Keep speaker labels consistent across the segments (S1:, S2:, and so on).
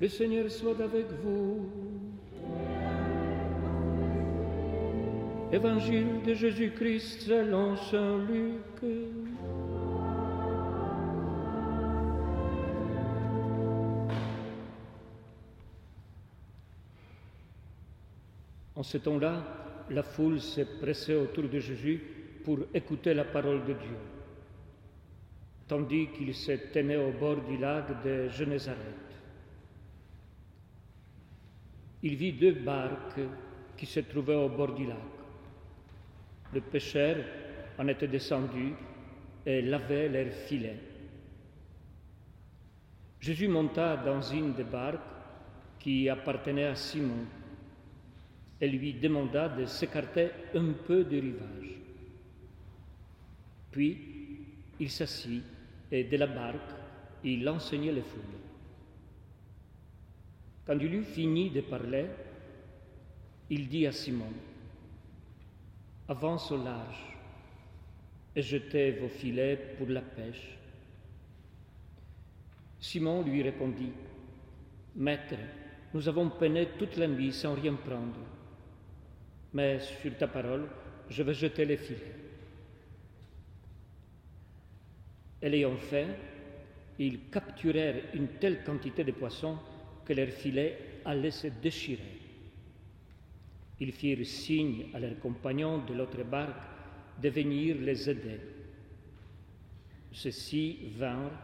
S1: Le Seigneur soit avec vous. Évangile de Jésus-Christ selon Saint Luc. En ce temps-là, la foule s'est pressée autour de Jésus pour écouter la parole de Dieu, tandis qu'il se tenait au bord du lac de Génézareth. Il vit deux barques qui se trouvaient au bord du lac. Le pêcheur en était descendu et lavait leurs filets. Jésus monta dans une des barques qui appartenait à Simon et lui demanda de s'écarter un peu du rivage. Puis il s'assit et de la barque il enseignait les foules. Quand il eut fini de parler, il dit à Simon, Avance au large et jetez vos filets pour la pêche. Simon lui répondit, Maître, nous avons peiné toute la nuit sans rien prendre, mais sur ta parole, je vais jeter les filets. Et l'ayant fait, ils capturèrent une telle quantité de poissons que leurs filets allaient se déchirer. Ils firent signe à leurs compagnons de l'autre barque de venir les aider. Ceux-ci vinrent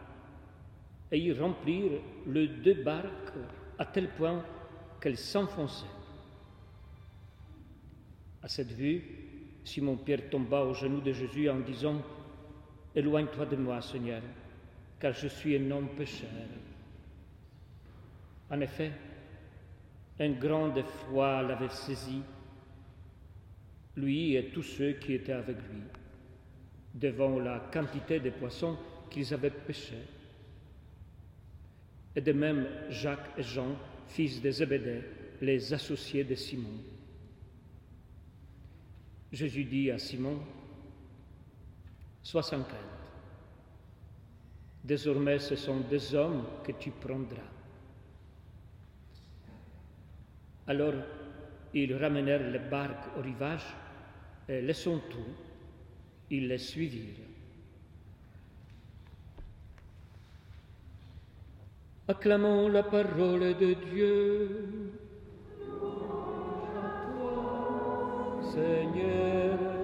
S1: et ils remplirent les deux barques à tel point qu'elles s'enfonçaient. À cette vue, Simon-Pierre tomba aux genoux de Jésus en disant Éloigne-toi de moi, Seigneur, car je suis un homme pécheur. En effet, un grand effroi l'avait saisi, lui et tous ceux qui étaient avec lui, devant la quantité de poissons qu'ils avaient pêchés. Et de même Jacques et Jean, fils de Zébédée, les associés de Simon. Jésus dit à Simon, Sois sans. Désormais, ce sont des hommes que tu prendras. Alors, ils ramenèrent les barques au rivage et laissant tout, ils les suivirent. Acclamons la parole de Dieu. Seigneur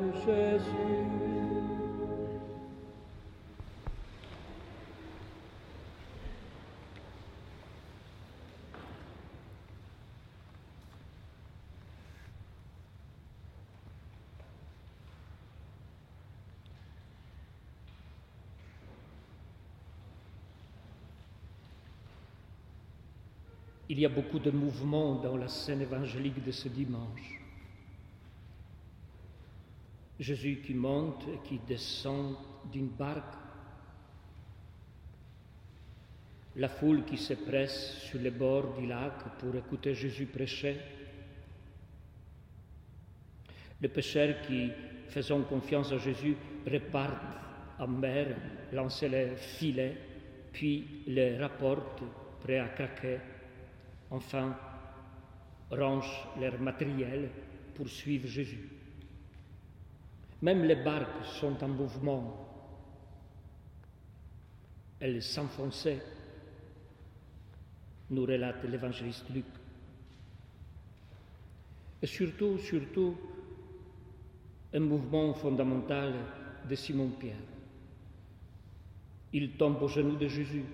S1: Il y a beaucoup de mouvements dans la scène évangélique de ce dimanche. Jésus qui monte et qui descend d'une barque, la foule qui se presse sur les bords du lac pour écouter Jésus prêcher, le pêcheur qui, faisant confiance à Jésus, repart en mer, lance les filets, puis les rapporte prêts à craquer enfin rangent leur matériel pour suivre Jésus. Même les barques sont en mouvement. Elles s'enfonçaient, nous relate l'évangéliste Luc. Et surtout, surtout, un mouvement fondamental de Simon-Pierre. Il tombe aux genoux de Jésus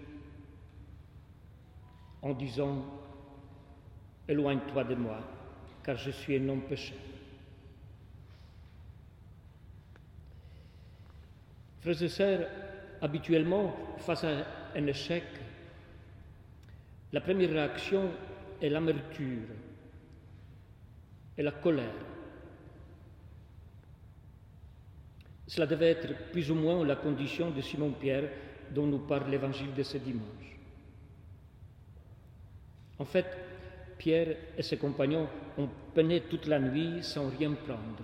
S1: en disant Éloigne-toi de moi, car je suis un homme pécheur. Frères et sœurs, habituellement, face à un échec, la première réaction est l'amertume et la colère. Cela devait être plus ou moins la condition de Simon-Pierre dont nous parle l'évangile de ce dimanche. En fait, Pierre et ses compagnons ont peiné toute la nuit sans rien prendre.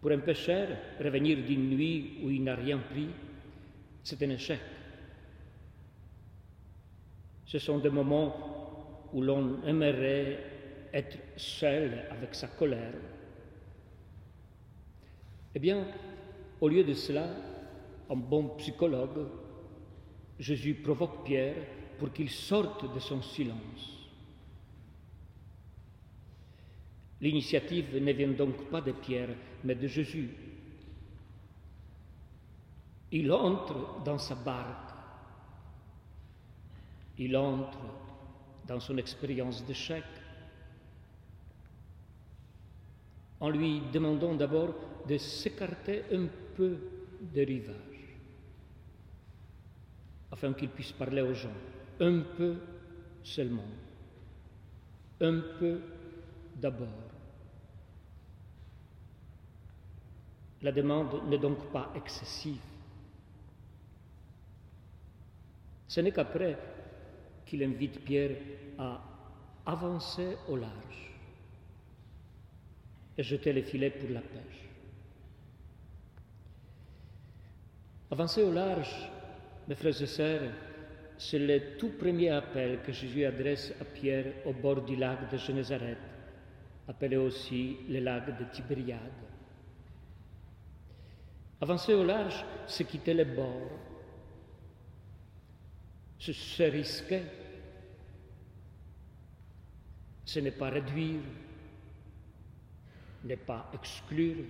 S1: Pour un pêcheur, revenir d'une nuit où il n'a rien pris, c'est un échec. Ce sont des moments où l'on aimerait être seul avec sa colère. Eh bien, au lieu de cela, un bon psychologue, Jésus provoque Pierre pour qu'il sorte de son silence. L'initiative ne vient donc pas de Pierre, mais de Jésus. Il entre dans sa barque. Il entre dans son expérience d'échec. En lui demandant d'abord de s'écarter un peu des rivages, afin qu'il puisse parler aux gens, un peu seulement, un peu d'abord. La demande n'est donc pas excessive. Ce n'est qu'après qu'il invite Pierre à avancer au large et jeter les filets pour la pêche. Avancer au large, mes frères et sœurs, c'est le tout premier appel que Jésus adresse à Pierre au bord du lac de Génézareth, appelé aussi le lac de Tibériade. Avancer au large, c'est quitter les bords, se risquer, ce n'est pas réduire, n'est pas exclure,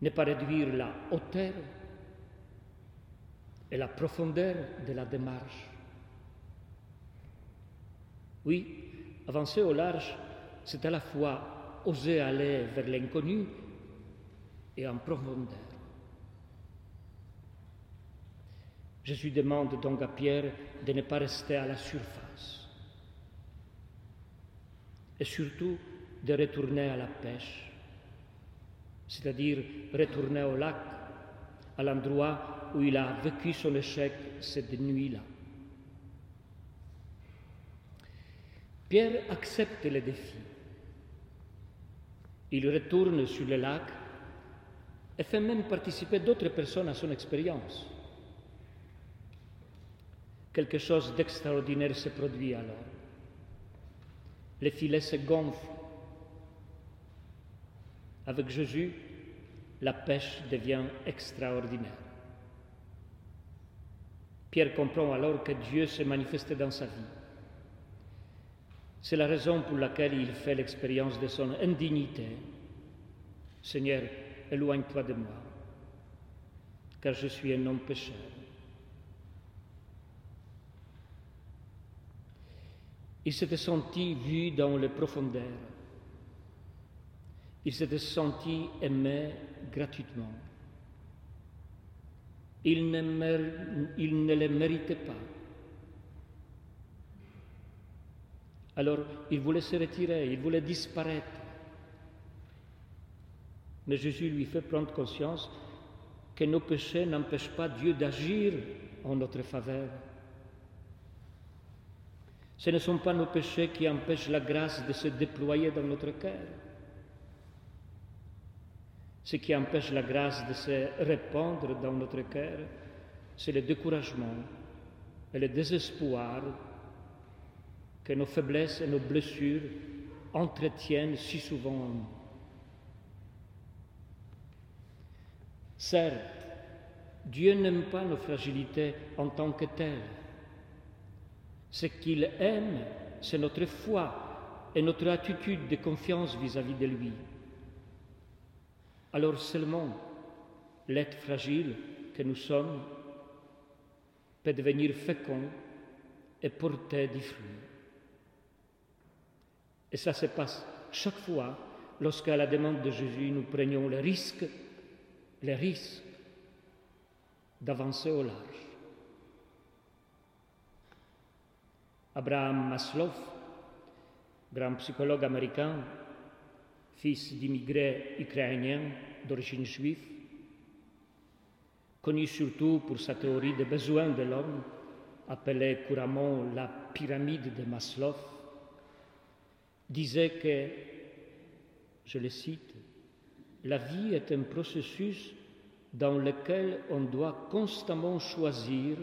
S1: n'est pas réduire la hauteur et la profondeur de la démarche. Oui, avancer au large, c'est à la fois oser aller vers l'inconnu et en profondeur. Jésus demande donc à Pierre de ne pas rester à la surface et surtout de retourner à la pêche, c'est-à-dire retourner au lac, à l'endroit où il a vécu son échec cette nuit-là. Pierre accepte le défi. Il retourne sur le lac et fait même participer d'autres personnes à son expérience. Quelque chose d'extraordinaire se produit alors. Les filets se gonflent. Avec Jésus, la pêche devient extraordinaire. Pierre comprend alors que Dieu s'est manifesté dans sa vie. C'est la raison pour laquelle il fait l'expérience de son indignité. Seigneur, éloigne-toi de moi, car je suis un homme pécheur. Il s'était senti vu dans les profondeurs. Il s'était senti aimé gratuitement. Il ne, il ne le méritait pas. Alors il voulait se retirer, il voulait disparaître. Mais Jésus lui fait prendre conscience que nos péchés n'empêchent pas Dieu d'agir en notre faveur. Ce ne sont pas nos péchés qui empêchent la grâce de se déployer dans notre cœur. Ce qui empêche la grâce de se répandre dans notre cœur, c'est le découragement et le désespoir que nos faiblesses et nos blessures entretiennent si souvent en nous. Certes, Dieu n'aime pas nos fragilités en tant que telles. Ce qu'il aime, c'est notre foi et notre attitude de confiance vis-à-vis de lui. Alors seulement l'être fragile que nous sommes peut devenir fécond et porter du fruit. Et ça se passe chaque fois lorsqu'à la demande de Jésus nous prenions le risque le risque d'avancer au large. Abraham Maslow, grand psychologue américain, fils d'immigrés ukrainiens d'origine juive, connu surtout pour sa théorie des besoins de l'homme, appelée couramment la pyramide de Maslow, disait que, je le cite, la vie est un processus dans lequel on doit constamment choisir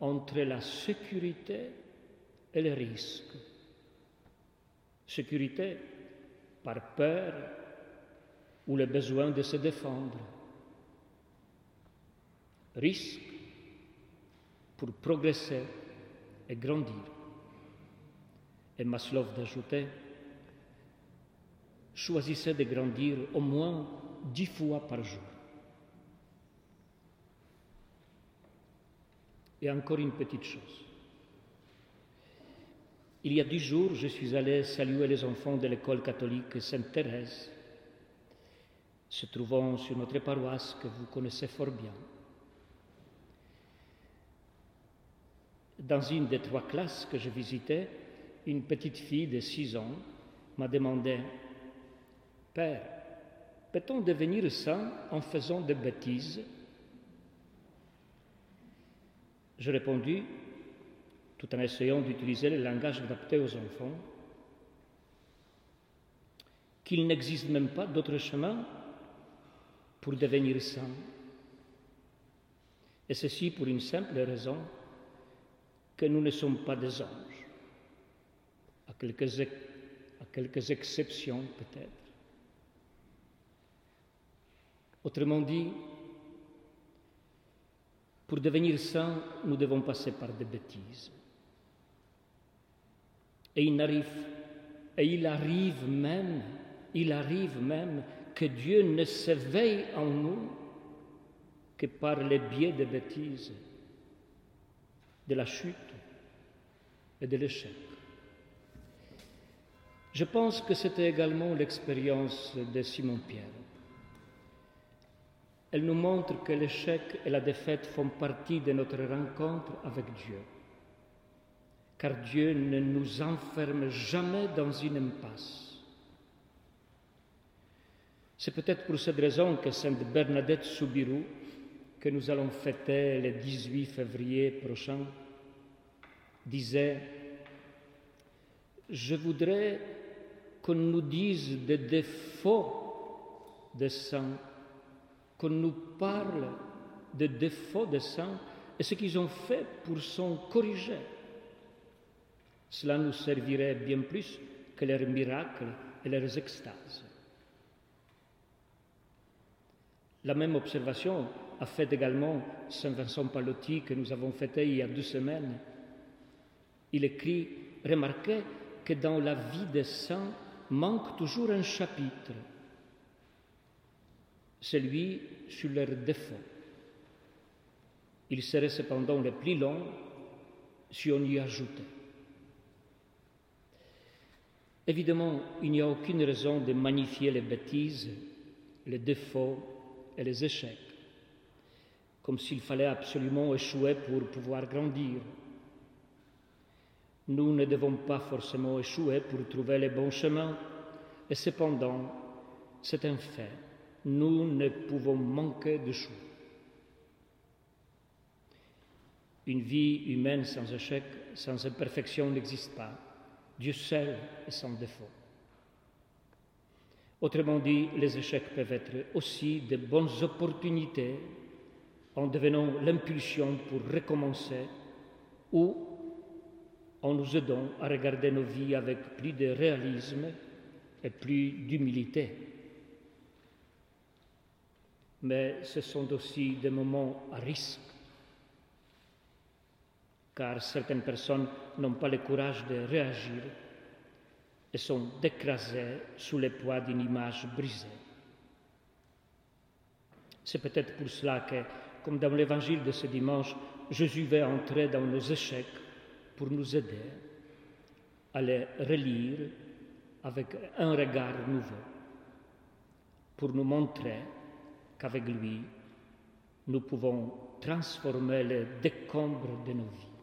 S1: entre la sécurité et le risque. Sécurité par peur ou le besoin de se défendre. Risque pour progresser et grandir. Et Maslow d'ajouter, choisissez de grandir au moins dix fois par jour. Et encore une petite chose. Il y a dix jours, je suis allé saluer les enfants de l'école catholique Sainte-Thérèse, se trouvant sur notre paroisse que vous connaissez fort bien. Dans une des trois classes que je visitais, une petite fille de six ans m'a demandé Père, peut-on devenir saint en faisant des bêtises? Je répondis, en essayant d'utiliser le langage adapté aux enfants, qu'il n'existe même pas d'autre chemin pour devenir saint. Et ceci pour une simple raison, que nous ne sommes pas des anges, à quelques, à quelques exceptions peut-être. Autrement dit, pour devenir saint, nous devons passer par des bêtises. Et il arrive, même, il arrive même que Dieu ne s'éveille en nous que par les biais des bêtises, de la chute et de l'échec. Je pense que c'était également l'expérience de Simon-Pierre. Elle nous montre que l'échec et la défaite font partie de notre rencontre avec Dieu. Car Dieu ne nous enferme jamais dans une impasse. C'est peut-être pour cette raison que Sainte Bernadette Soubirou, que nous allons fêter le 18 février prochain, disait Je voudrais qu'on nous dise des défauts des saints qu'on nous parle des défauts des saints et ce qu'ils ont fait pour s'en corriger. Cela nous servirait bien plus que leurs miracles et leurs extases. La même observation a fait également Saint Vincent Palotti que nous avons fêté il y a deux semaines. Il écrit Remarquez que dans la vie des saints manque toujours un chapitre celui sur leurs défauts. Il serait cependant le plus long si on y ajoutait. Évidemment, il n'y a aucune raison de magnifier les bêtises, les défauts et les échecs, comme s'il fallait absolument échouer pour pouvoir grandir. Nous ne devons pas forcément échouer pour trouver les bons chemins, et cependant, c'est un fait nous ne pouvons manquer de choses. Une vie humaine sans échec, sans imperfection n'existe pas. Dieu seul est sans défaut. Autrement dit, les échecs peuvent être aussi de bonnes opportunités en devenant l'impulsion pour recommencer ou en nous aidant à regarder nos vies avec plus de réalisme et plus d'humilité mais ce sont aussi des moments à risque, car certaines personnes n'ont pas le courage de réagir et sont écrasées sous le poids d'une image brisée. C'est peut-être pour cela que, comme dans l'évangile de ce dimanche, Jésus va entrer dans nos échecs pour nous aider à les relire avec un regard nouveau, pour nous montrer qu'avec lui, nous pouvons transformer les décombres de nos vies.